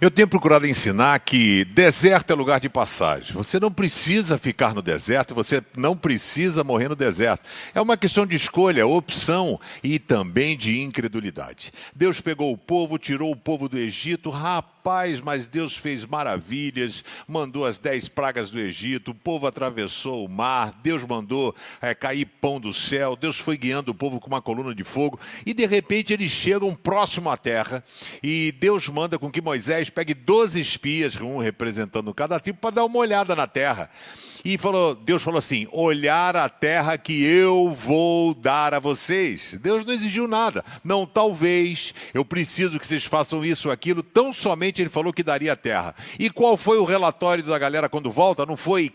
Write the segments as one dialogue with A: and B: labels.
A: Eu tenho procurado ensinar que deserto é lugar de passagem. Você não precisa ficar no deserto, você não precisa morrer no deserto. É uma questão de escolha, opção e também de incredulidade. Deus pegou o povo, tirou o povo do Egito, rapaz, mas Deus fez maravilhas, mandou as dez pragas do Egito, o povo atravessou o mar, Deus mandou é, cair pão do céu, Deus foi guiando o povo com uma coluna de fogo e de repente eles chegam próximo à terra e Deus manda com que Moisés Moisés pegue 12 espias, um representando cada tribo, para dar uma olhada na terra. E falou, Deus falou assim: olhar a terra que eu vou dar a vocês. Deus não exigiu nada. Não, talvez, eu preciso que vocês façam isso ou aquilo. Tão somente ele falou que daria a terra. E qual foi o relatório da galera quando volta? Não foi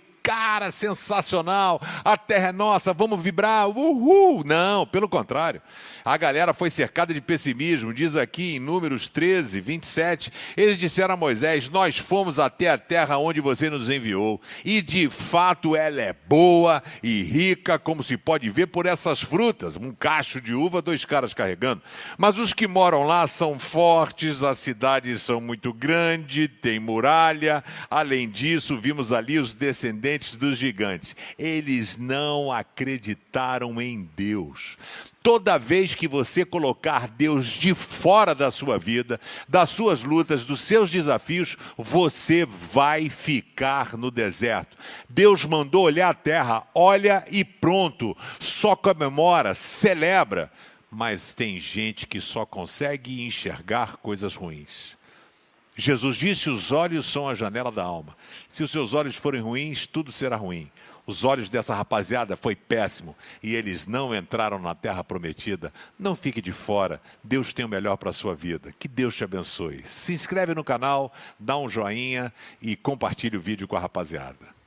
A: cara, sensacional, a terra é nossa, vamos vibrar, uhul. Não, pelo contrário. A galera foi cercada de pessimismo, diz aqui em Números 13, 27. Eles disseram a Moisés: Nós fomos até a terra onde você nos enviou, e de fato ela é boa e rica, como se pode ver por essas frutas. Um cacho de uva, dois caras carregando. Mas os que moram lá são fortes, as cidades são muito grandes, tem muralha. Além disso, vimos ali os descendentes dos gigantes. Eles não acreditaram em Deus. Toda vez que você colocar Deus de fora da sua vida, das suas lutas, dos seus desafios, você vai ficar no deserto. Deus mandou olhar a terra, olha e pronto. Só comemora, celebra. Mas tem gente que só consegue enxergar coisas ruins. Jesus disse: os olhos são a janela da alma. Se os seus olhos forem ruins, tudo será ruim. Os olhos dessa rapaziada foi péssimo e eles não entraram na terra prometida. Não fique de fora. Deus tem o melhor para a sua vida. Que Deus te abençoe. Se inscreve no canal, dá um joinha e compartilhe o vídeo com a rapaziada.